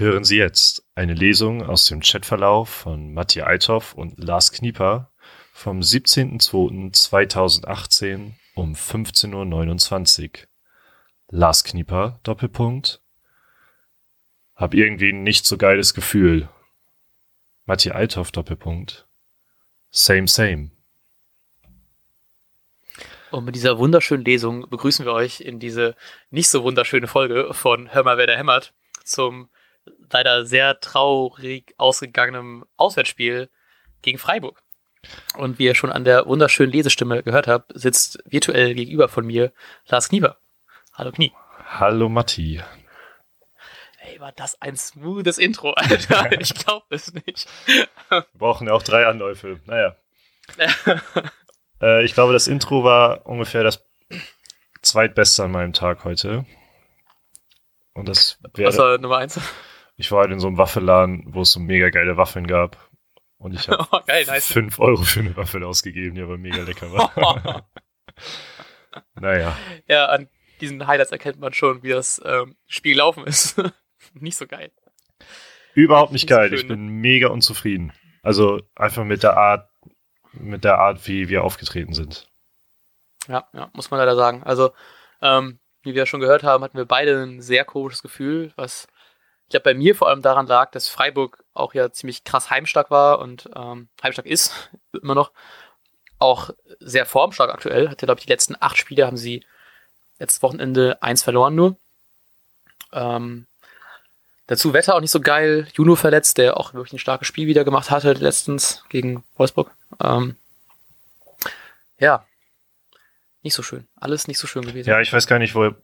Hören Sie jetzt eine Lesung aus dem Chatverlauf von Matthias Althoff und Lars Knieper vom 17.02.2018 um 15.29 Uhr. Lars Knieper, Doppelpunkt. Hab irgendwie ein nicht so geiles Gefühl. Matthias Althoff, Doppelpunkt. Same, same. Und mit dieser wunderschönen Lesung begrüßen wir euch in diese nicht so wunderschöne Folge von Hör mal, wer da hämmert zum leider sehr traurig ausgegangenen Auswärtsspiel gegen Freiburg. Und wie ihr schon an der wunderschönen Lesestimme gehört habt, sitzt virtuell gegenüber von mir Lars Knieber. Hallo Knie. Hallo Matti. Ey, war das ein smoothes Intro, Alter. ich glaube es nicht. Wir brauchen ja auch drei Anläufe. Naja. äh, ich glaube, das Intro war ungefähr das zweitbeste an meinem Tag heute. Und das wäre. Was war Nummer eins? Ich war halt in so einem Waffelladen, wo es so mega geile Waffeln gab. Und ich habe oh, nice. 5 Euro für eine Waffel ausgegeben, die aber mega lecker war. naja. Ja, an diesen Highlights erkennt man schon, wie das ähm, Spiel gelaufen ist. nicht so geil. Überhaupt nicht, nicht geil. So ich bin ne? mega unzufrieden. Also einfach mit der Art, mit der Art, wie wir aufgetreten sind. Ja, ja, muss man leider sagen. Also, ähm, wie wir ja schon gehört haben, hatten wir beide ein sehr komisches Gefühl, was ich glaube, bei mir vor allem daran lag, dass Freiburg auch ja ziemlich krass heimstark war und ähm, heimstark ist, immer noch. Auch sehr formstark aktuell. Hatte, glaube ich, die letzten acht Spiele haben sie letztes Wochenende eins verloren nur. Ähm, dazu Wetter auch nicht so geil. Juno verletzt, der auch wirklich ein starkes Spiel wieder gemacht hatte letztens gegen Wolfsburg. Ähm, ja, nicht so schön. Alles nicht so schön gewesen. Ja, ich weiß gar nicht, wo,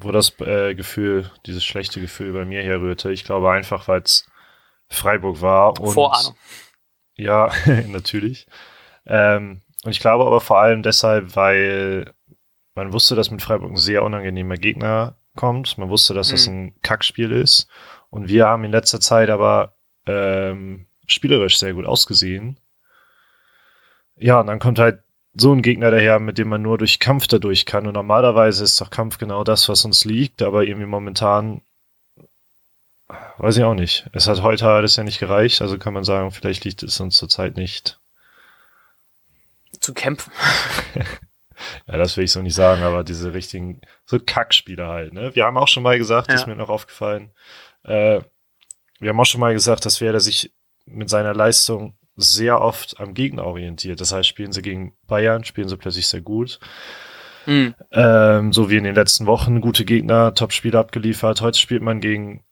wo das äh, Gefühl, dieses schlechte Gefühl bei mir herrührte. Ich glaube einfach, weil es Freiburg war. Und, Vorahnung. Ja, natürlich. Ähm, und ich glaube aber vor allem deshalb, weil man wusste, dass mit Freiburg ein sehr unangenehmer Gegner kommt. Man wusste, dass mhm. das ein Kackspiel ist. Und wir haben in letzter Zeit aber ähm, spielerisch sehr gut ausgesehen. Ja, und dann kommt halt so ein Gegner daher, mit dem man nur durch Kampf dadurch kann. Und normalerweise ist doch Kampf genau das, was uns liegt, aber irgendwie momentan weiß ich auch nicht. Es hat heute alles ja nicht gereicht, also kann man sagen, vielleicht liegt es uns zurzeit nicht. Zu kämpfen. ja, das will ich so nicht sagen, aber diese richtigen, so Kackspieler halt, ne? Wir haben auch schon mal gesagt, ja. ist mir noch aufgefallen, äh, wir haben auch schon mal gesagt, dass Werder sich mit seiner Leistung sehr oft am Gegner orientiert. Das heißt, spielen sie gegen Bayern, spielen sie plötzlich sehr gut. Mhm. Ähm, so wie in den letzten Wochen gute Gegner, Top-Spiele abgeliefert. Heute spielt man gegen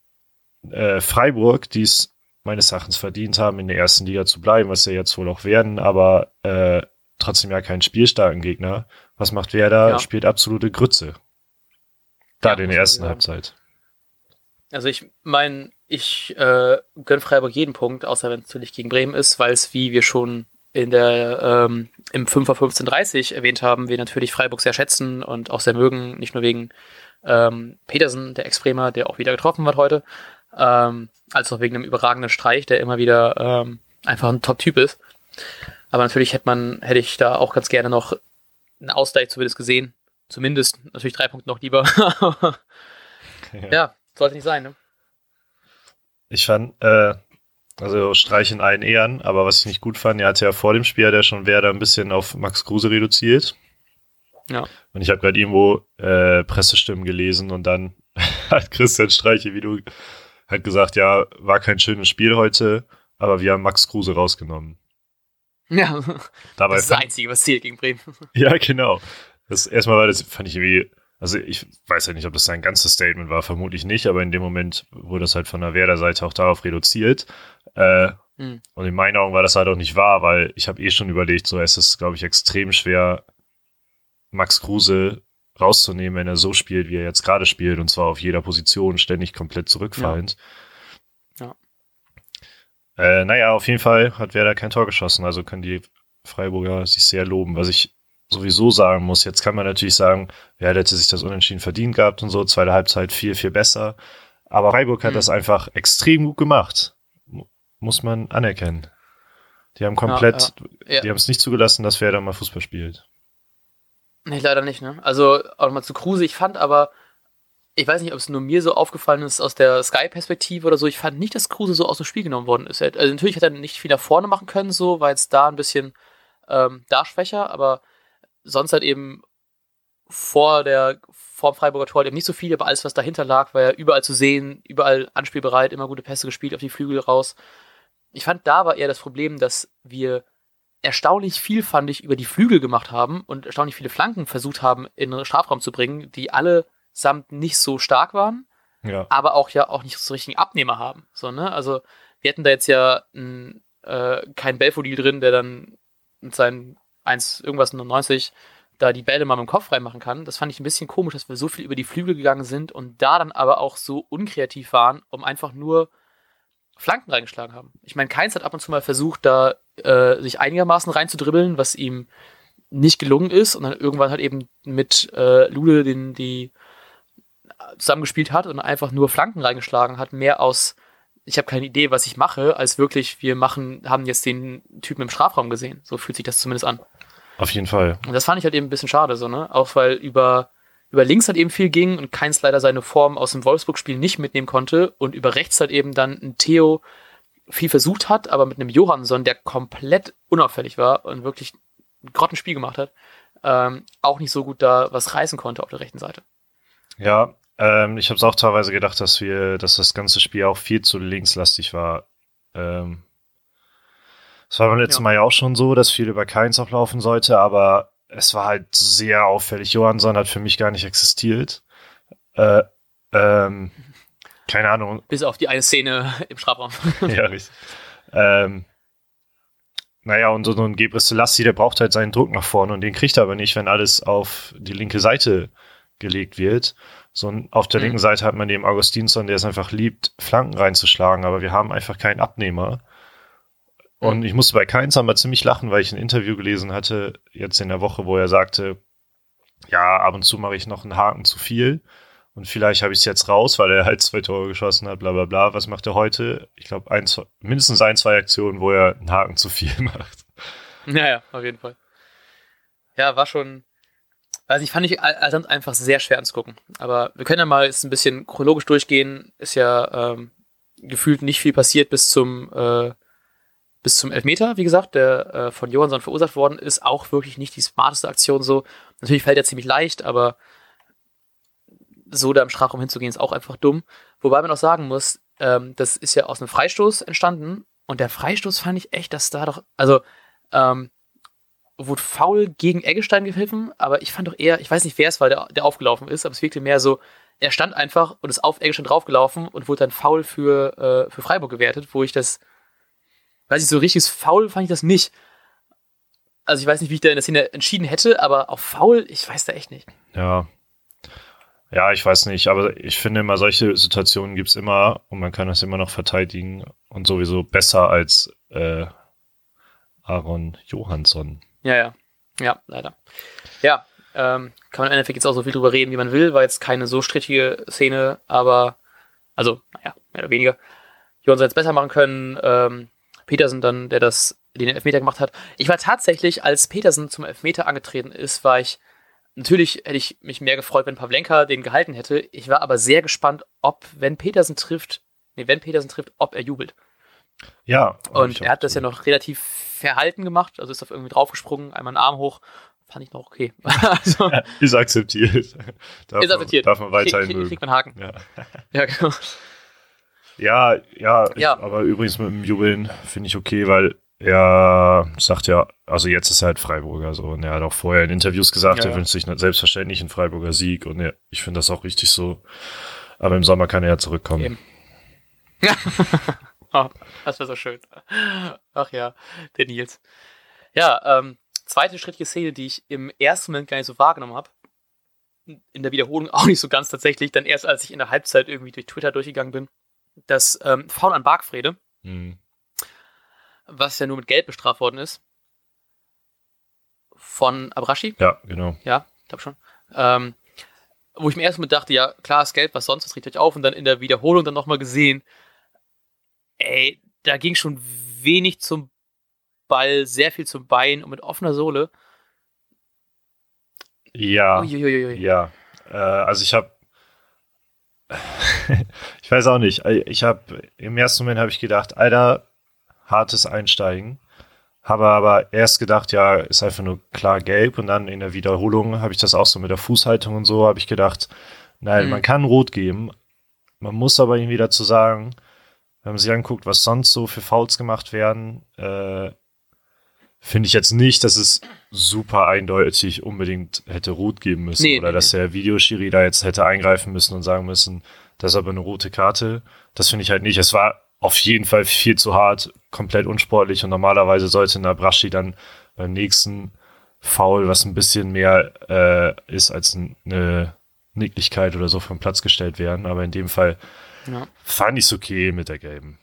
äh, Freiburg, die es meines Erachtens verdient haben, in der ersten Liga zu bleiben, was sie jetzt wohl auch werden, aber äh, trotzdem ja keinen spielstarken Gegner. Was macht Werder? Ja. Spielt absolute Grütze. Da ja, in der ersten Halbzeit. Also ich meine, ich äh, gönne Freiburg jeden Punkt, außer wenn es natürlich gegen Bremen ist, weil es, wie wir schon in der ähm, im 5er 1530 erwähnt haben, wir natürlich Freiburg sehr schätzen und auch sehr mögen, nicht nur wegen ähm, Petersen, der Ex-Bremer, der auch wieder getroffen wird heute, ähm, als auch wegen einem überragenden Streich, der immer wieder ähm, einfach ein Top-Typ ist. Aber natürlich hätte man, hätte ich da auch ganz gerne noch einen Ausgleich zumindest gesehen. Zumindest natürlich drei Punkte noch lieber. ja. ja, sollte nicht sein, ne? Ich fand, äh, also Streich in allen Ehren, aber was ich nicht gut fand, er hatte ja vor dem Spiel hat er schon Werder ein bisschen auf Max Kruse reduziert. Ja. Und ich habe gerade irgendwo äh, Pressestimmen gelesen und dann hat Christian Streiche, wie du, hat gesagt, ja, war kein schönes Spiel heute, aber wir haben Max Kruse rausgenommen. Ja, Dabei das ist das Einzige, was zählt gegen Bremen. Ja, genau. Das erstmal war das, fand ich irgendwie also ich weiß ja nicht, ob das sein ganzes Statement war, vermutlich nicht, aber in dem Moment wurde das halt von der Werder-Seite auch darauf reduziert. Äh, mhm. Und in meinen Augen war das halt auch nicht wahr, weil ich habe eh schon überlegt, so es ist, glaube ich, extrem schwer, Max Kruse rauszunehmen, wenn er so spielt, wie er jetzt gerade spielt, und zwar auf jeder Position ständig komplett zurückfallend. Ja. ja. Äh, naja, auf jeden Fall hat Werder kein Tor geschossen, also können die Freiburger sich sehr loben. Was ich sowieso sagen muss. Jetzt kann man natürlich sagen, ja, hätte sich das unentschieden verdient gehabt und so, zweite Halbzeit viel, viel besser. Aber Freiburg hat mhm. das einfach extrem gut gemacht. Muss man anerkennen. Die haben komplett, ja, ja. Ja. die haben es nicht zugelassen, dass Werder mal Fußball spielt. Nee, leider nicht, ne? Also auch mal zu Kruse, ich fand aber, ich weiß nicht, ob es nur mir so aufgefallen ist aus der Sky-Perspektive oder so. Ich fand nicht, dass Kruse so aus dem Spiel genommen worden ist. Also natürlich hätte er nicht viel nach vorne machen können, so, weil es da ein bisschen ähm, da schwächer, aber sonst halt eben vor der vor dem Freiburger Tor halt eben nicht so viel, aber alles, was dahinter lag, war ja überall zu sehen, überall anspielbereit, immer gute Pässe gespielt auf die Flügel raus. Ich fand, da war eher das Problem, dass wir erstaunlich viel, fand ich, über die Flügel gemacht haben und erstaunlich viele Flanken versucht haben, in den Strafraum zu bringen, die alle samt nicht so stark waren, ja. aber auch ja auch nicht so richtigen Abnehmer haben. So, ne? Also wir hätten da jetzt ja n, äh, keinen Belfodil drin, der dann mit seinen 1 irgendwas 90 da die Bälle mal mit dem Kopf reinmachen kann. Das fand ich ein bisschen komisch, dass wir so viel über die Flügel gegangen sind und da dann aber auch so unkreativ waren, um einfach nur Flanken reingeschlagen haben. Ich meine, Keins hat ab und zu mal versucht, da äh, sich einigermaßen reinzudribbeln, was ihm nicht gelungen ist und dann irgendwann halt eben mit äh, Lude den, die zusammengespielt hat und einfach nur Flanken reingeschlagen hat, mehr aus ich habe keine Idee, was ich mache, als wirklich, wir machen, haben jetzt den Typen im Strafraum gesehen. So fühlt sich das zumindest an. Auf jeden Fall. Und das fand ich halt eben ein bisschen schade, so, ne? Auch weil über, über links halt eben viel ging und Keins leider seine Form aus dem Wolfsburg-Spiel nicht mitnehmen konnte und über rechts halt eben dann ein Theo viel versucht hat, aber mit einem Johansson, der komplett unauffällig war und wirklich ein Grottenspiel gemacht hat, ähm, auch nicht so gut da was reißen konnte auf der rechten Seite. Ja, ähm, ich habe es auch teilweise gedacht, dass wir, dass das ganze Spiel auch viel zu linkslastig war. Ähm, das war beim letzten ja. Mal ja auch schon so, dass viel über Keins auch laufen sollte, aber es war halt sehr auffällig. Johansson hat für mich gar nicht existiert. Äh, ähm, keine Ahnung. Bis auf die eine Szene im Strafraum. ja, richtig. Ähm, naja, und so ein Gebre Selassie, der braucht halt seinen Druck nach vorne und den kriegt er aber nicht, wenn alles auf die linke Seite gelegt wird. So auf der mhm. linken Seite hat man den Augustinsson, der es einfach liebt, Flanken reinzuschlagen, aber wir haben einfach keinen Abnehmer. Und mhm. ich musste bei Keins aber ziemlich lachen, weil ich ein Interview gelesen hatte, jetzt in der Woche, wo er sagte, ja, ab und zu mache ich noch einen Haken zu viel. Und vielleicht habe ich es jetzt raus, weil er halt zwei Tore geschossen hat, bla bla bla. Was macht er heute? Ich glaube, mindestens ein, zwei Aktionen, wo er einen Haken zu viel macht. Ja, ja, auf jeden Fall. Ja, war schon, Weiß nicht, fand ich also einfach sehr schwer anzugucken. Aber wir können ja mal jetzt ein bisschen chronologisch durchgehen. Ist ja ähm, gefühlt nicht viel passiert bis zum, äh, bis zum Elfmeter, wie gesagt, der äh, von Johansson verursacht worden ist. Auch wirklich nicht die smarteste Aktion so. Natürlich fällt er ziemlich leicht, aber so da im Strafraum hinzugehen ist auch einfach dumm. Wobei man auch sagen muss, ähm, das ist ja aus einem Freistoß entstanden. Und der Freistoß fand ich echt, dass da doch, also ähm, wurde faul gegen Eggestein gepfiffen, aber ich fand doch eher, ich weiß nicht, wer es war, der, der aufgelaufen ist, aber es wirkte mehr so, er stand einfach und ist auf Eggestein draufgelaufen und wurde dann faul für, äh, für Freiburg gewertet, wo ich das, weiß ich, so richtiges faul fand ich das nicht. Also ich weiß nicht, wie ich da in der Szene entschieden hätte, aber auf faul, ich weiß da echt nicht. Ja. Ja, ich weiß nicht, aber ich finde immer, solche Situationen gibt es immer und man kann das immer noch verteidigen und sowieso besser als äh, Aaron Johansson. Ja, ja. Ja, leider. Ja, ähm, kann man im Endeffekt jetzt auch so viel drüber reden, wie man will, war jetzt keine so strittige Szene, aber, also, naja, mehr oder weniger. Johansson jetzt besser machen können. Ähm, Petersen dann, der das, den Elfmeter gemacht hat. Ich war tatsächlich, als Petersen zum Elfmeter angetreten ist, war ich, natürlich hätte ich mich mehr gefreut, wenn Pavlenka den gehalten hätte. Ich war aber sehr gespannt, ob, wenn Petersen trifft, nee, wenn Petersen trifft, ob er jubelt. Ja. Und er hat das ja noch relativ verhalten gemacht, also ist auf irgendwie draufgesprungen, einmal einen Arm hoch, fand ich noch okay. also, ist akzeptiert. darf ist akzeptiert. Man, darf man weiterhin Krieg, kriegt man Haken. Ja, ja genau. Ja, ja, ja. Ich, aber übrigens mit dem Jubeln finde ich okay, weil er sagt ja, also jetzt ist er halt Freiburger so und er hat auch vorher in Interviews gesagt, ja, er wünscht sich selbstverständlich einen Freiburger Sieg und er, ich finde das auch richtig so. Aber im Sommer kann er ja zurückkommen. Eben. Oh, das wäre so schön. Ach ja, der Nils. Ja, ähm, zweite schrittliche Szene, die ich im ersten Moment gar nicht so wahrgenommen habe. In der Wiederholung auch nicht so ganz tatsächlich, dann erst als ich in der Halbzeit irgendwie durch Twitter durchgegangen bin. Das ähm, Foul an Bargfrede, mhm. was ja nur mit Gelb bestraft worden ist. Von Abrashi. Ja, genau. Ja, ich glaube schon. Ähm, wo ich mir erst mal dachte, ja, klar ist Gelb, was sonst, das regt euch auf. Und dann in der Wiederholung dann nochmal gesehen, ey, da ging schon wenig zum Ball, sehr viel zum Bein und mit offener Sohle. Ja. Uiuiui. Ja. Äh, also ich habe ich weiß auch nicht. Ich habe im ersten Moment habe ich gedacht, Alter, hartes Einsteigen. Habe aber erst gedacht, ja, ist einfach nur klar gelb und dann in der Wiederholung habe ich das auch so mit der Fußhaltung und so, habe ich gedacht, nein, mhm. man kann rot geben. Man muss aber irgendwie dazu sagen, wenn man sich anguckt, was sonst so für Fouls gemacht werden, äh, finde ich jetzt nicht, dass es super eindeutig unbedingt hätte rot geben müssen nee, oder nee, dass der Videoschiri da jetzt hätte eingreifen müssen und sagen müssen, das ist aber eine rote Karte. Das finde ich halt nicht. Es war auf jeden Fall viel zu hart, komplett unsportlich und normalerweise sollte Nabrashi dann beim nächsten Foul, was ein bisschen mehr äh, ist als eine Nicklichkeit oder so vom Platz gestellt werden. Aber in dem Fall ja. fand ich es okay mit der gelben.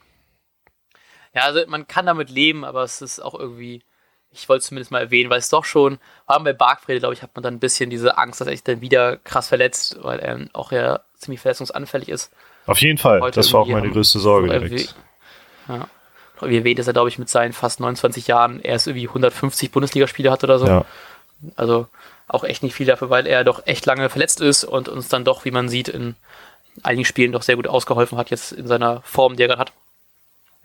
Ja, also man kann damit leben, aber es ist auch irgendwie, ich wollte es zumindest mal erwähnen, weil es doch schon, vor allem bei Barkfrede, glaube ich, hat man dann ein bisschen diese Angst, dass er sich dann wieder krass verletzt, weil er auch ja ziemlich verletzungsanfällig ist. Auf jeden Fall, Heute das war auch meine größte Sorge direkt. Ja. Wie erwähnt ist er, glaube ich, mit seinen fast 29 Jahren erst irgendwie 150 Bundesligaspiele hat oder so. Ja. Also auch echt nicht viel dafür, weil er doch echt lange verletzt ist und uns dann doch, wie man sieht, in einigen Spielen doch sehr gut ausgeholfen hat, jetzt in seiner Form, die er gerade hat.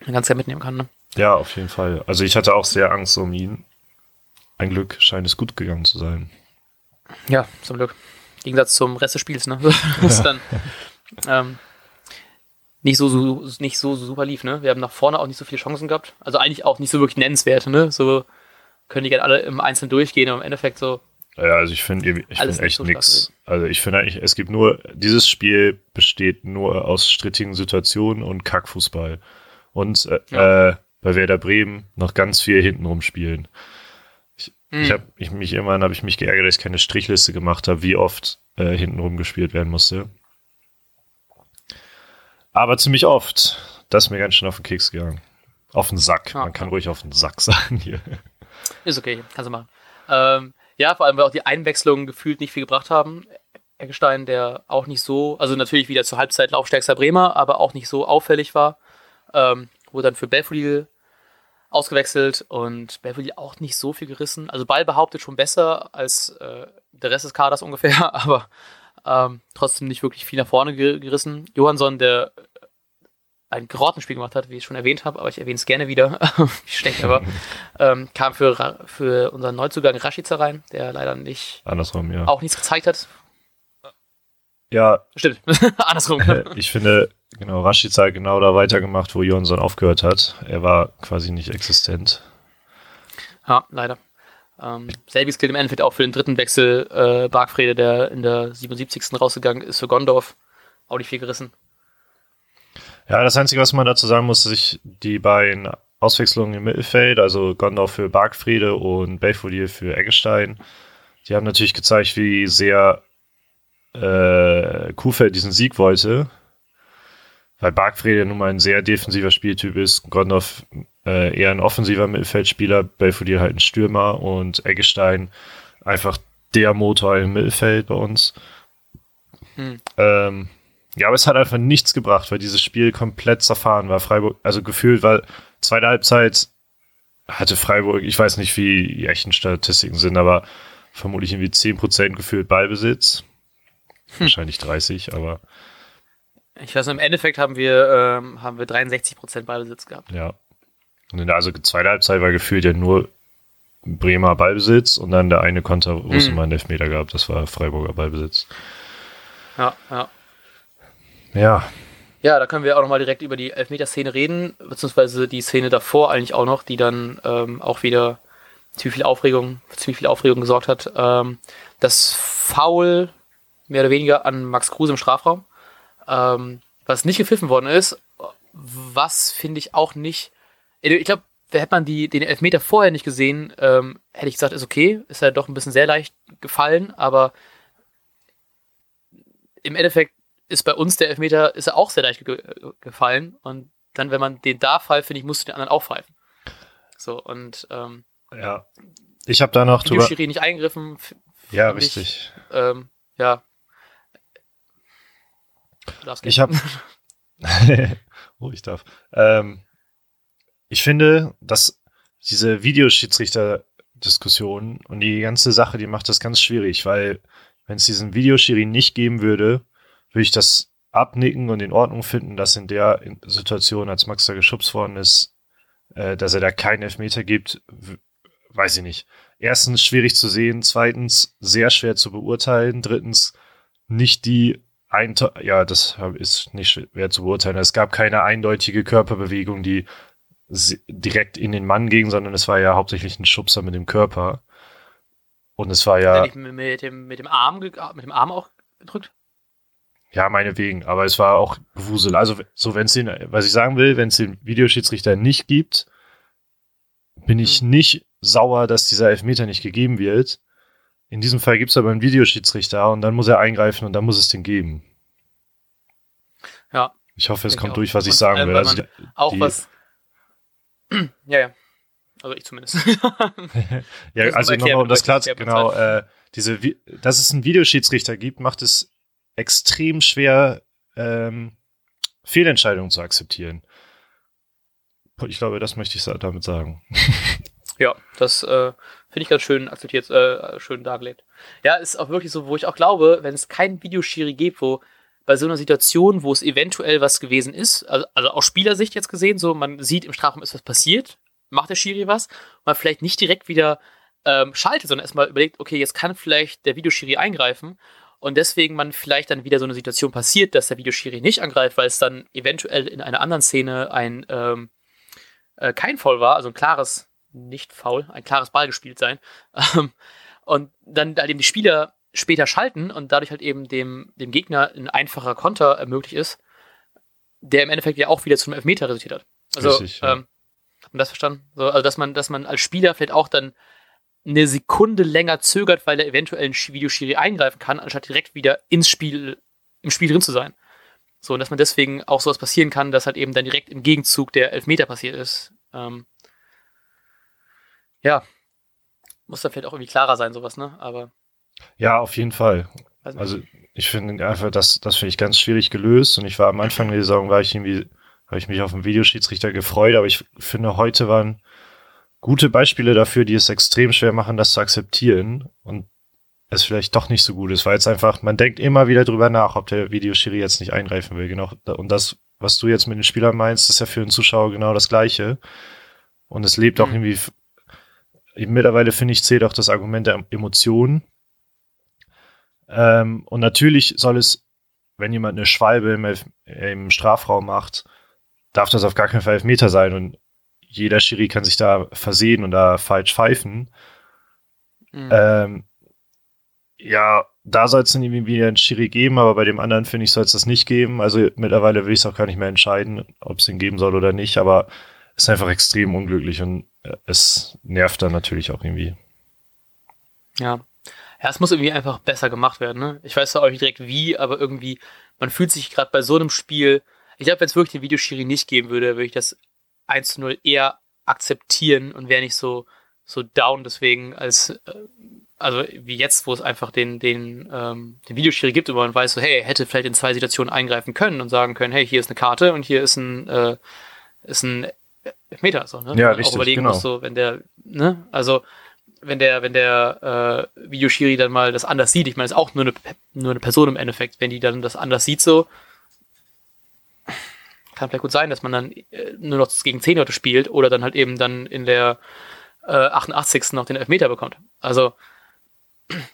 Man ganz sehr mitnehmen kann. Ne? Ja, auf jeden Fall. Also ich hatte auch sehr Angst um ihn. Ein Glück scheint es gut gegangen zu sein. Ja, zum Glück. Im Gegensatz zum Rest des Spiels, ne? Das dann ähm, nicht so, so, nicht so, so super lief, ne? Wir haben nach vorne auch nicht so viele Chancen gehabt. Also eigentlich auch nicht so wirklich nennenswerte, ne? So können die gerne alle im Einzelnen durchgehen, aber im Endeffekt so ja, also ich finde ich find echt so nichts. Also ich finde eigentlich, es gibt nur, dieses Spiel besteht nur aus strittigen Situationen und Kackfußball. Und äh, ja. äh, bei Werder Bremen noch ganz viel hintenrum spielen. Ich, hm. ich habe ich mich irgendwann habe ich mich geärgert, dass ich keine Strichliste gemacht habe, wie oft äh, hintenrum gespielt werden musste. Aber ziemlich oft. Das ist mir ganz schön auf den Keks gegangen. Auf den Sack. Ah, Man kann ja. ruhig auf den Sack sagen hier. Ist okay, kannst du machen. Ähm, ja, vor allem, weil auch die Einwechslungen gefühlt nicht viel gebracht haben. Eggestein, der auch nicht so, also natürlich wieder zur Halbzeit laufstärkster Bremer, aber auch nicht so auffällig war, ähm, wurde dann für Belfodil ausgewechselt und Belfodil auch nicht so viel gerissen. Also Ball behauptet schon besser als äh, der Rest des Kaders ungefähr, aber ähm, trotzdem nicht wirklich viel nach vorne gerissen. Johansson, der ein Grottenspiel gemacht hat, wie ich schon erwähnt habe, aber ich erwähne es gerne wieder, wie schlecht er war, ähm, kam für, für unseren Neuzugang Rashica rein, der leider nicht Andersrum, ja. auch nichts gezeigt hat. Ja. Stimmt. Andersrum. Äh, ich finde, genau, Rashica hat genau da weitergemacht, wo Jonsson aufgehört hat. Er war quasi nicht existent. Ja, leider. Ähm, selbiges gilt im Endeffekt auch für den dritten Wechsel. Äh, Bargfrede, der in der 77. rausgegangen ist für Gondorf. Auch nicht viel gerissen. Ja, das Einzige, was man dazu sagen muss, ist, sich die beiden Auswechslungen im Mittelfeld, also Gondor für Bargfriede und Belfodil für Eggestein, die haben natürlich gezeigt, wie sehr äh, Kuhfeld diesen Sieg wollte. Weil Bargfriede nun mal ein sehr defensiver Spieltyp ist, Gondor äh, eher ein offensiver Mittelfeldspieler, Belfodil halt ein Stürmer und Eggestein einfach der Motor im Mittelfeld bei uns. Hm. Ähm, ja, aber es hat einfach nichts gebracht, weil dieses Spiel komplett zerfahren war. Freiburg, also gefühlt, weil zweite Halbzeit hatte Freiburg, ich weiß nicht, wie die echten Statistiken sind, aber vermutlich irgendwie 10% gefühlt Ballbesitz. Hm. Wahrscheinlich 30, aber. Ich weiß, im Endeffekt haben wir, ähm, haben wir 63% Ballbesitz gehabt. Ja. Und in der also zweite Halbzeit war gefühlt ja nur Bremer Ballbesitz und dann der eine Konter, wo es hm. immer einen Elfmeter gab, das war Freiburger Ballbesitz. Ja, ja. Ja. Ja, da können wir auch nochmal direkt über die Elfmeterszene reden, beziehungsweise die Szene davor eigentlich auch noch, die dann ähm, auch wieder ziemlich viel Aufregung, ziemlich viel Aufregung gesorgt hat. Ähm, das Foul mehr oder weniger an Max Kruse im Strafraum, ähm, was nicht gepfiffen worden ist, was finde ich auch nicht. Ich glaube, hätte man die, den Elfmeter vorher nicht gesehen, ähm, hätte ich gesagt, ist okay, ist ja doch ein bisschen sehr leicht gefallen, aber im Endeffekt ist bei uns der Elfmeter, ist er auch sehr leicht ge gefallen. Und dann, wenn man den da pfeift, finde ich, musst du den anderen auch pfeifen. So, und ähm, ja. Ich habe da noch drüber. Nicht eingegriffen. Ja, richtig. Ich, ähm, ja. Ich habe. oh, ich darf. Ähm, ich finde, dass diese Videoschiedsrichter-Diskussion und die ganze Sache, die macht das ganz schwierig, weil wenn es diesen Videoschiri nicht geben würde, würde ich das abnicken und in Ordnung finden, dass in der Situation, als Max da geschubst worden ist, äh, dass er da keinen Elfmeter gibt, weiß ich nicht. Erstens schwierig zu sehen, zweitens sehr schwer zu beurteilen, drittens nicht die ein, ja, das ist nicht schwer zu beurteilen. Es gab keine eindeutige Körperbewegung, die direkt in den Mann ging, sondern es war ja hauptsächlich ein Schubser mit dem Körper. Und es war ja. Mit dem, mit dem Arm, mit dem Arm auch gedrückt? Ja, meinetwegen, aber es war auch Gewusel. Also, so wenn es den, was ich sagen will, wenn es den Videoschiedsrichter nicht gibt, bin ich hm. nicht sauer, dass dieser Elfmeter nicht gegeben wird. In diesem Fall gibt es aber einen Videoschiedsrichter und dann muss er eingreifen und dann muss es den geben. Ja. Ich hoffe, es kommt durch, was ich sagen will. Also die, auch was. ja, ja. Also ich zumindest. ja, also nochmal, um das klar zu genau, äh, diese, dass es einen Videoschiedsrichter gibt, macht es extrem schwer, ähm, Fehlentscheidungen zu akzeptieren. Ich glaube, das möchte ich damit sagen. ja, das äh, finde ich ganz schön akzeptiert, äh, schön dargelegt. Ja, ist auch wirklich so, wo ich auch glaube, wenn es keinen Videoschiri gibt, wo bei so einer Situation, wo es eventuell was gewesen ist, also, also aus Spielersicht jetzt gesehen, so man sieht im Strafraum ist was passiert, macht der Schiri was, man vielleicht nicht direkt wieder ähm, schaltet, sondern erstmal überlegt, okay, jetzt kann vielleicht der Videoschiri eingreifen und deswegen man vielleicht dann wieder so eine Situation passiert, dass der Videoschiri nicht angreift, weil es dann eventuell in einer anderen Szene ein ähm, äh, kein Foul war, also ein klares, nicht Foul, ein klares Ball gespielt sein. Ähm, und dann halt eben die Spieler später schalten und dadurch halt eben dem, dem Gegner ein einfacher Konter ermöglicht ist, der im Endeffekt ja auch wieder zum Elfmeter resultiert hat. Also, Richtig, ja. ähm, hat man das verstanden? So, also, dass man, dass man als Spieler vielleicht auch dann eine Sekunde länger zögert, weil er eventuell ein Videoschiri eingreifen kann, anstatt direkt wieder ins Spiel, im Spiel drin zu sein. So, und dass man deswegen auch sowas passieren kann, dass halt eben dann direkt im Gegenzug der Elfmeter passiert ist. Ähm, ja, muss da vielleicht auch irgendwie klarer sein, sowas, ne? Aber. Ja, auf jeden Fall. Also, ich finde einfach, das, das finde ich ganz schwierig gelöst. Und ich war am Anfang der Saison, war ich irgendwie, habe ich mich auf den Videoschiedsrichter gefreut, aber ich finde, heute waren gute Beispiele dafür, die es extrem schwer machen, das zu akzeptieren und es vielleicht doch nicht so gut ist, weil es einfach, man denkt immer wieder drüber nach, ob der Videoschiri jetzt nicht eingreifen will. Genau. Und das, was du jetzt mit den Spielern meinst, ist ja für den Zuschauer genau das Gleiche. Und es lebt auch irgendwie, mittlerweile finde ich, zählt auch das Argument der Emotionen. Ähm, und natürlich soll es, wenn jemand eine Schwalbe im, im Strafraum macht, darf das auf gar keinen Fall Elfmeter sein. Und jeder Schiri kann sich da versehen und da falsch pfeifen. Mhm. Ähm, ja, da soll es dann irgendwie wieder ein Schiri geben, aber bei dem anderen finde ich, soll es das nicht geben. Also mittlerweile will ich es auch gar nicht mehr entscheiden, ob es den geben soll oder nicht, aber es ist einfach extrem unglücklich und äh, es nervt dann natürlich auch irgendwie. Ja. Ja, es muss irgendwie einfach besser gemacht werden, ne? Ich weiß zwar auch nicht direkt wie, aber irgendwie, man fühlt sich gerade bei so einem Spiel, ich glaube, wenn es wirklich den Videoschiri nicht geben würde, würde ich das 1 zu 0 eher akzeptieren und wäre nicht so, so down deswegen als, äh, also wie jetzt, wo es einfach den, den, ähm, den Videoschiri gibt, wo man weiß, so, hey, hätte vielleicht in zwei Situationen eingreifen können und sagen können, hey, hier ist eine Karte und hier ist ein, äh, ist ein Meter, so, ne? Ja, richtig, auch überlegen genau. muss, so, wenn der, ne, also, wenn der, wenn der äh, Videoschiri dann mal das anders sieht, ich meine, es ist auch nur eine, nur eine Person im Endeffekt, wenn die dann das anders sieht, so, kann vielleicht gut sein, dass man dann äh, nur noch gegen 10 Leute spielt oder dann halt eben dann in der äh, 88. noch den Elfmeter bekommt. Also,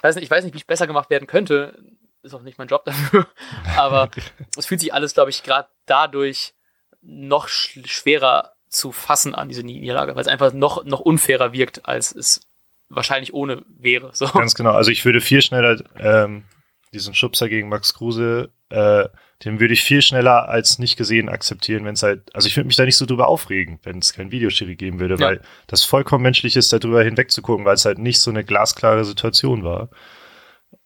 weiß nicht, ich weiß nicht, wie es besser gemacht werden könnte. Ist auch nicht mein Job dafür. Aber es fühlt sich alles, glaube ich, gerade dadurch noch sch schwerer zu fassen an diese Niederlage, weil es einfach noch, noch unfairer wirkt, als es wahrscheinlich ohne wäre. So. Ganz genau. Also ich würde viel schneller ähm, diesen Schubser gegen Max Kruse äh, den würde ich viel schneller als nicht gesehen akzeptieren, wenn es halt, also ich würde mich da nicht so drüber aufregen, wenn es kein Videoschiri geben würde, ja. weil das vollkommen menschlich ist, darüber hinwegzugucken, weil es halt nicht so eine glasklare Situation war.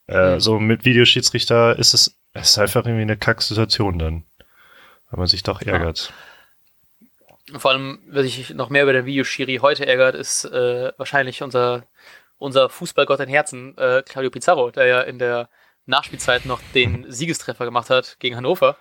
Äh, mhm. So mit Videoschiedsrichter ist es, es ist einfach irgendwie eine Kacksituation dann, weil man sich doch ärgert. Ja. Vor allem, was sich noch mehr über den Videoschiri heute ärgert, ist äh, wahrscheinlich unser, unser Fußballgott in Herzen, äh, Claudio Pizarro, der ja in der Nachspielzeit noch den Siegestreffer gemacht hat gegen Hannover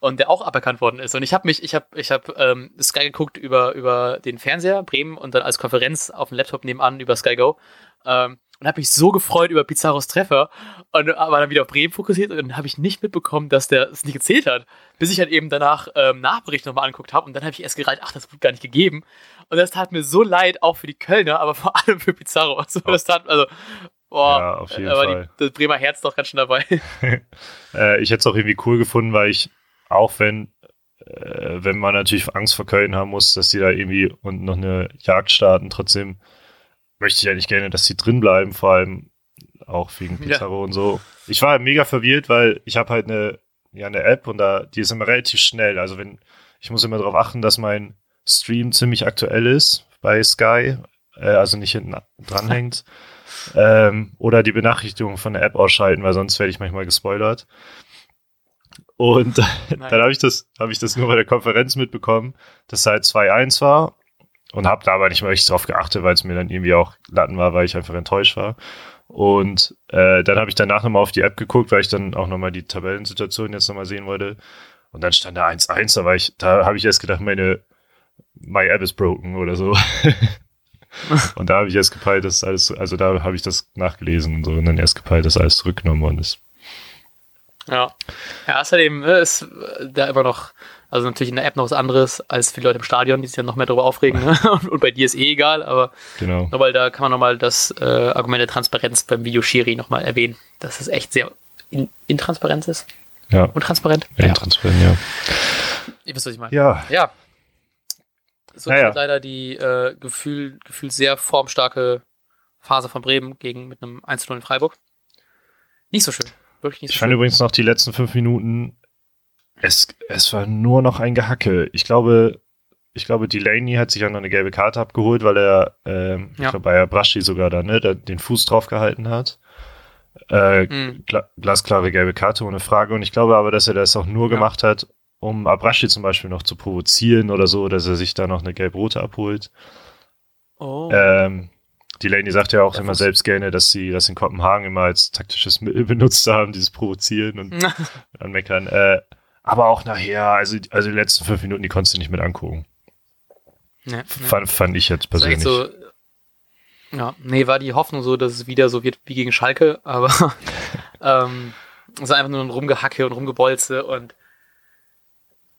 und der auch aberkannt worden ist. Und ich habe mich, ich habe, ich habe ähm, Sky geguckt über über den Fernseher Bremen und dann als Konferenz auf dem Laptop nebenan über Sky Go. Ähm, und habe mich so gefreut über Pizarros Treffer und war dann wieder auf Bremen fokussiert und dann habe ich nicht mitbekommen, dass der es nicht gezählt hat, bis ich halt eben danach ähm, Nachbericht nochmal angeguckt habe und dann habe ich erst gereiht, ach, das wird gar nicht gegeben und das tat mir so leid, auch für die Kölner, aber vor allem für Pizarro. Also, das tat, also Boah, ja, auf jeden aber Fall. Die, das Bremer Herz doch ganz schön dabei. äh, ich hätte es auch irgendwie cool gefunden, weil ich, auch wenn, äh, wenn man natürlich Angst vor Köln haben muss, dass die da irgendwie und noch eine Jagd starten, trotzdem möchte ich eigentlich gerne, dass sie drin bleiben, vor allem auch wegen Pizarro ja. und so. Ich war mega verwirrt, weil ich habe halt eine, ja, eine App und da, die ist immer relativ schnell. Also wenn, ich muss immer darauf achten, dass mein Stream ziemlich aktuell ist bei Sky, äh, also nicht hinten dranhängt. Ähm, oder die Benachrichtigung von der App ausschalten, weil sonst werde ich manchmal gespoilert. Und dann habe ich, das, ich das nur bei der Konferenz mitbekommen, dass halt 2-1 war und habe da aber nicht mal richtig drauf geachtet, weil es mir dann irgendwie auch Latten war, weil ich einfach enttäuscht war. Und äh, dann habe ich danach nochmal auf die App geguckt, weil ich dann auch nochmal die Tabellensituation jetzt nochmal sehen wollte. Und dann stand da 1-1, da war ich, da habe ich erst gedacht, meine My App is broken oder so. und da habe ich erst gepeilt, dass alles, also da habe ich das nachgelesen und so und dann erst gepeilt, dass alles zurückgenommen worden ist. Ja. Ja, außerdem ne, ist da immer noch, also natürlich in der App noch was anderes als viele Leute im Stadion, die sich ja noch mehr darüber aufregen. Ne? Und, und, bei dir ist eh egal, aber genau. nur weil da kann man nochmal das äh, Argument der Transparenz beim Video Schiri nochmal erwähnen, dass es echt sehr in, intransparent ist. Ja. Untransparent? Ja, intransparent, ja. Ihr wisst, was ich meine. Ja. Ja, so naja. leider die äh, Gefühl, Gefühl sehr formstarke Phase von Bremen gegen mit einem 1-0 in Freiburg. Nicht so schön. Wirklich nicht so ich fand übrigens noch die letzten fünf Minuten, es, es war nur noch ein Gehacke. Ich glaube, ich glaube, Delaney hat sich ja noch eine gelbe Karte abgeholt, weil er, ähm, ja. ich glaube, bei Braschi sogar da, ne, den Fuß drauf gehalten hat. Äh, mhm. gla glasklare gelbe Karte ohne Frage. Und ich glaube aber, dass er das auch nur ja. gemacht hat, um Abrashi zum Beispiel noch zu provozieren oder so, dass er sich da noch eine gelb-rote abholt. Oh. Ähm, Delaney sagt ja auch ja, immer selbst gerne, dass sie das in Kopenhagen immer als taktisches Mittel benutzt haben, dieses Provozieren und anmeckern. Äh, aber auch nachher, also, also die letzten fünf Minuten, die konntest du nicht mit angucken. Fand, nee. fand ich jetzt persönlich. So, ja, nee, war die Hoffnung so, dass es wieder so wird wie gegen Schalke, aber ähm, es war einfach nur ein Rumgehacke und Rumgebolze und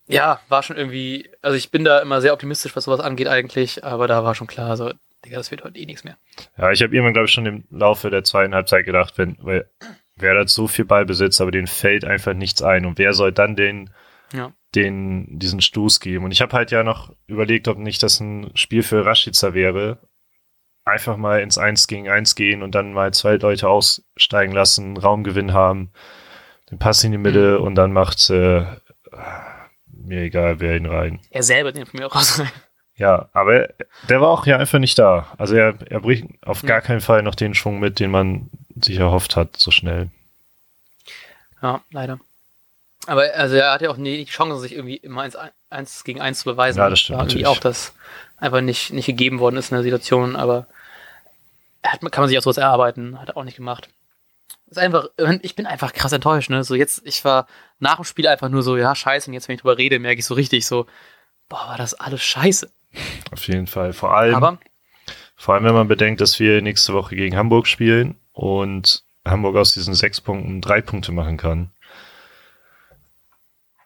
ja, war schon irgendwie, also ich bin da immer sehr optimistisch, was sowas angeht eigentlich, aber da war schon klar, so, Digga, das wird heute eh nichts mehr. Ja, ich habe irgendwann, glaube ich, schon im Laufe der zweiten Halbzeit gedacht, wenn, weil wer hat so viel Ballbesitz, aber denen fällt einfach nichts ein und wer soll dann den, ja. den, diesen Stoß geben? Und ich habe halt ja noch überlegt, ob nicht das ein Spiel für Rashica wäre. Einfach mal ins Eins gegen Eins gehen und dann mal zwei Leute aussteigen lassen, Raumgewinn haben, den Pass in die Mitte mhm. und dann macht äh, mir egal, wer ihn rein. Er selber den von mir auch raus rein. Ja, aber der war auch ja einfach nicht da. Also er, er bricht auf gar keinen Fall noch den Schwung mit, den man sich erhofft hat, so schnell. Ja, leider. Aber also er hat ja auch nie die Chance, sich irgendwie immer eins, eins gegen eins zu beweisen. Ja, das stimmt. War natürlich auch, dass einfach nicht, nicht gegeben worden ist in der Situation, aber hat, kann man sich auch sowas erarbeiten, hat er auch nicht gemacht ist einfach, ich bin einfach krass enttäuscht, ne? So jetzt, ich war nach dem Spiel einfach nur so, ja, scheiße, und jetzt, wenn ich drüber rede, merke ich so richtig so, boah, war das alles scheiße. Auf jeden Fall. Vor allem, Aber, vor allem, wenn man bedenkt, dass wir nächste Woche gegen Hamburg spielen und Hamburg aus diesen sechs Punkten drei Punkte machen kann.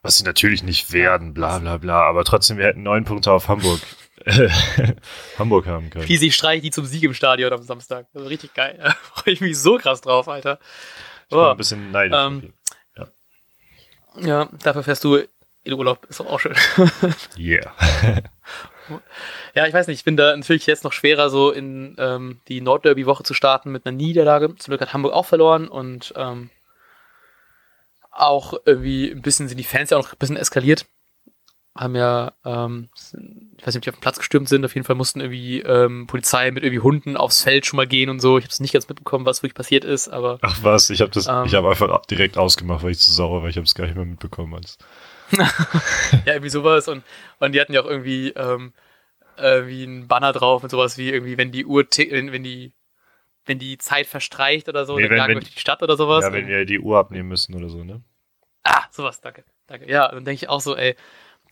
Was sie natürlich nicht werden, bla bla bla, aber trotzdem, wir hätten neun Punkte auf Hamburg. Hamburg haben können. Wie sie streicht die zum Sieg im Stadion am Samstag. Das ist richtig geil. Da freue ich mich so krass drauf, Alter. Ich bin oh. ein bisschen neidisch. Ähm, ja. ja, dafür fährst du in Urlaub. Ist doch auch schön. yeah. Ja, ich weiß nicht, ich bin da natürlich jetzt noch schwerer, so in ähm, die Nordderby-Woche zu starten mit einer Niederlage. Zum Glück hat Hamburg auch verloren und ähm, auch irgendwie ein bisschen sind die Fans ja auch noch ein bisschen eskaliert haben ja, ähm, ich weiß nicht, ob die auf den Platz gestürmt sind, auf jeden Fall mussten irgendwie ähm, Polizei mit irgendwie Hunden aufs Feld schon mal gehen und so. Ich habe es nicht ganz mitbekommen, was wirklich passiert ist, aber. Ach was, ich habe das, ähm, ich habe einfach direkt ausgemacht, weil ich zu sauer war. Ich habe es gar nicht mehr mitbekommen. Als ja, irgendwie sowas und, und die hatten ja auch irgendwie ähm, äh, wie ein Banner drauf und sowas wie irgendwie, wenn die Uhr, wenn die wenn die Zeit verstreicht oder so, nee, dann jagen wir die Stadt oder sowas. Ja, wenn wir die Uhr abnehmen müssen oder so, ne? Ah, sowas, danke. Danke. Ja, dann denke ich auch so, ey,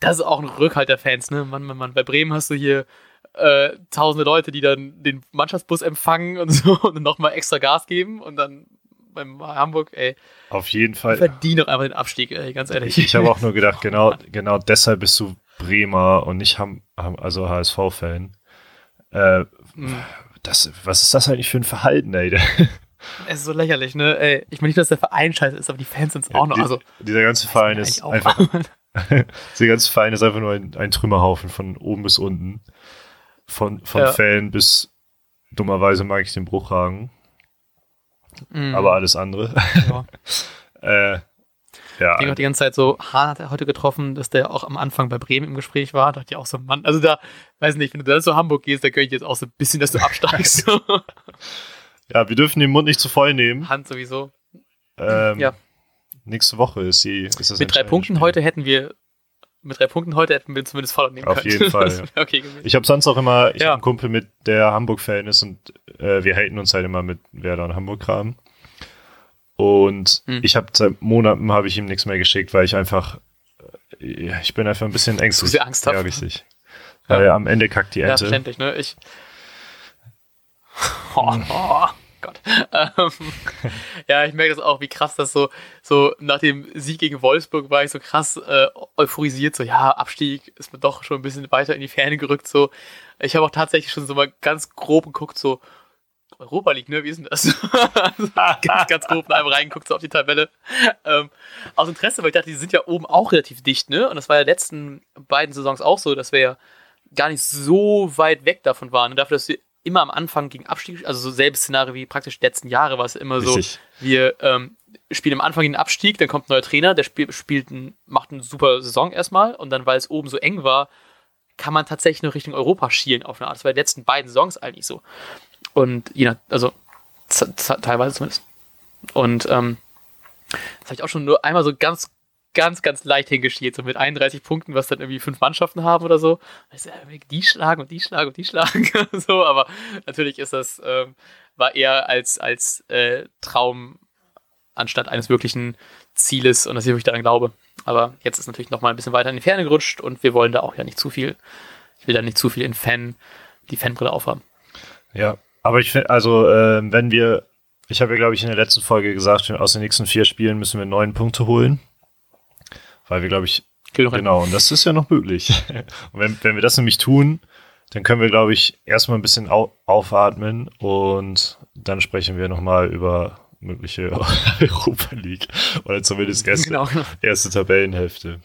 das ist auch ein Rückhalt der Fans, ne? Mann, Mann, Mann. Bei Bremen hast du hier äh, tausende Leute, die dann den Mannschaftsbus empfangen und so und dann nochmal extra Gas geben und dann beim Hamburg, ey. Auf jeden Fall. Verdiene doch einfach den Abstieg, ey, ganz ehrlich. Ich, ich habe auch nur gedacht, genau, genau deshalb bist du Bremer und nicht Ham, also HSV-Fan. Äh, mhm. das, was ist das eigentlich für ein Verhalten, ey? Es ist so lächerlich, ne? Ey, ich meine nicht, dass der Verein scheiße ist, aber die Fans sind es auch noch. Also, dieser ganze Verein ist einfach. dieser ganze Verein ist einfach nur ein, ein, Trümmerhaufen von oben bis unten. Von, von ja. Fan bis dummerweise mag ich den Bruchhagen. Mm. Aber alles andere. Ja. äh, ja. Ich denke auch die ganze Zeit so, Hahn hat er heute getroffen, dass der auch am Anfang bei Bremen im Gespräch war. Da dachte ich auch so, Mann, also da, weiß nicht, wenn du da zu Hamburg gehst, da könnte ich jetzt auch so ein bisschen, dass du absteigst. ja, wir dürfen den Mund nicht zu voll nehmen. Hand sowieso. Ähm, ja. Nächste Woche ist sie. Ist Mit drei Punkten heute hätten wir mit drei Punkten heute hätten wir zumindest voll nehmen Auf können. Auf jeden Fall. Ja. okay ich habe sonst auch immer, ich ja. habe einen Kumpel mit, der Hamburg-Fan ist und äh, wir haten uns halt immer mit Werder und Hamburg-Kram. Und hm. ich habe seit Monaten habe ich ihm nichts mehr geschickt, weil ich einfach, äh, ich bin einfach ein bisschen ängstlich. Sehr Angst Ja, richtig. Ja. Weil am Ende kackt die Ente. Ja, verständlich, ne? Ich. Oh, oh Gott. Ähm, ja, ich merke das auch, wie krass das so, so nach dem Sieg gegen Wolfsburg war ich so krass äh, euphorisiert, so ja, Abstieg ist mir doch schon ein bisschen weiter in die Ferne gerückt, so. Ich habe auch tatsächlich schon so mal ganz grob geguckt, so, Europa League, ne? Wie ist denn das? ganz, ganz grob einmal reingeguckt, so auf die Tabelle. Ähm, aus Interesse, weil ich dachte, die sind ja oben auch relativ dicht, ne? Und das war ja letzten beiden Saisons auch so, dass wir ja gar nicht so weit weg davon waren. Und dafür, dass wir immer am Anfang gegen Abstieg, also so selbes Szenario wie praktisch die letzten Jahre, war es immer Richtig. so, wir ähm, spielen am Anfang den Abstieg, dann kommt ein neuer Trainer, der spielt, spielt ein, macht eine super Saison erstmal und dann, weil es oben so eng war, kann man tatsächlich nur Richtung Europa schielen auf eine Art. Das war die letzten beiden Saisons eigentlich so. Und je nach, also teilweise zumindest. Und ähm, das habe ich auch schon nur einmal so ganz, ganz, ganz leicht hingeschielt, so mit 31 Punkten, was dann irgendwie fünf Mannschaften haben oder so. Die schlagen und die schlagen und die schlagen. so, aber natürlich ist das, ähm, war eher als, als äh, Traum anstatt eines wirklichen Zieles und das ist, wo ich daran glaube. Aber jetzt ist natürlich noch mal ein bisschen weiter in die Ferne gerutscht und wir wollen da auch ja nicht zu viel, ich will da nicht zu viel in Fan, die Fanbrille aufhaben. Ja, aber ich finde, also, äh, wenn wir, ich habe ja, glaube ich, in der letzten Folge gesagt, aus den nächsten vier Spielen müssen wir neun Punkte holen. Weil wir, glaube ich, genau, und das ist ja noch möglich. und wenn, wenn wir das nämlich tun, dann können wir, glaube ich, erstmal ein bisschen au aufatmen und dann sprechen wir nochmal über mögliche Europa League oder zumindest erste, genau, genau. erste Tabellenhälfte.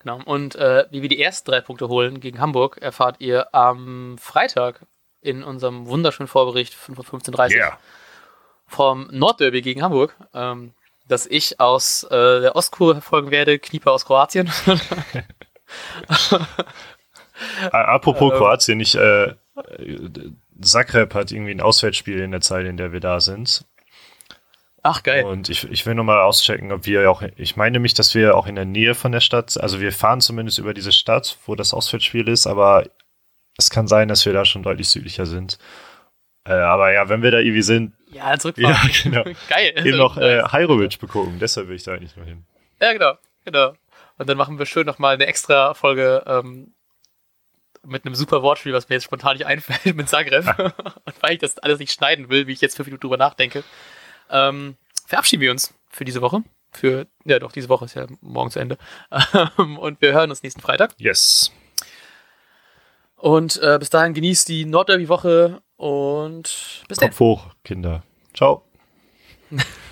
Genau, und äh, wie wir die ersten drei Punkte holen gegen Hamburg, erfahrt ihr am Freitag in unserem wunderschönen Vorbericht 15.30 yeah. vom Nordderby gegen Hamburg, ähm, dass ich aus äh, der Ostkurve verfolgen werde, Knieper aus Kroatien. Apropos ähm, Kroatien, ich, äh, Zagreb hat irgendwie ein Auswärtsspiel in der Zeit, in der wir da sind. Ach, geil. Und ich, ich will nochmal auschecken, ob wir auch, ich meine mich, dass wir auch in der Nähe von der Stadt, also wir fahren zumindest über diese Stadt, wo das Auswärtsspiel ist, aber es kann sein, dass wir da schon deutlich südlicher sind. Äh, aber ja, wenn wir da irgendwie sind. Ja, zurückfahren. Ja, genau. Geil. Eben noch äh, Heirovic begucken, deshalb will ich da eigentlich nur hin. Ja, genau, genau. Und dann machen wir schön nochmal eine extra Folge ähm, mit einem super Wortspiel, was mir jetzt spontan nicht einfällt, mit Zagreb. Und weil ich das alles nicht schneiden will, wie ich jetzt fünf Minuten drüber nachdenke, ähm, verabschieden wir uns für diese Woche. Für, ja doch, diese Woche ist ja morgen zu Ende. Und wir hören uns nächsten Freitag. Yes. Und äh, bis dahin genießt die Nordderby-Woche und bis dann. Kopf hoch, Kinder. Ciao.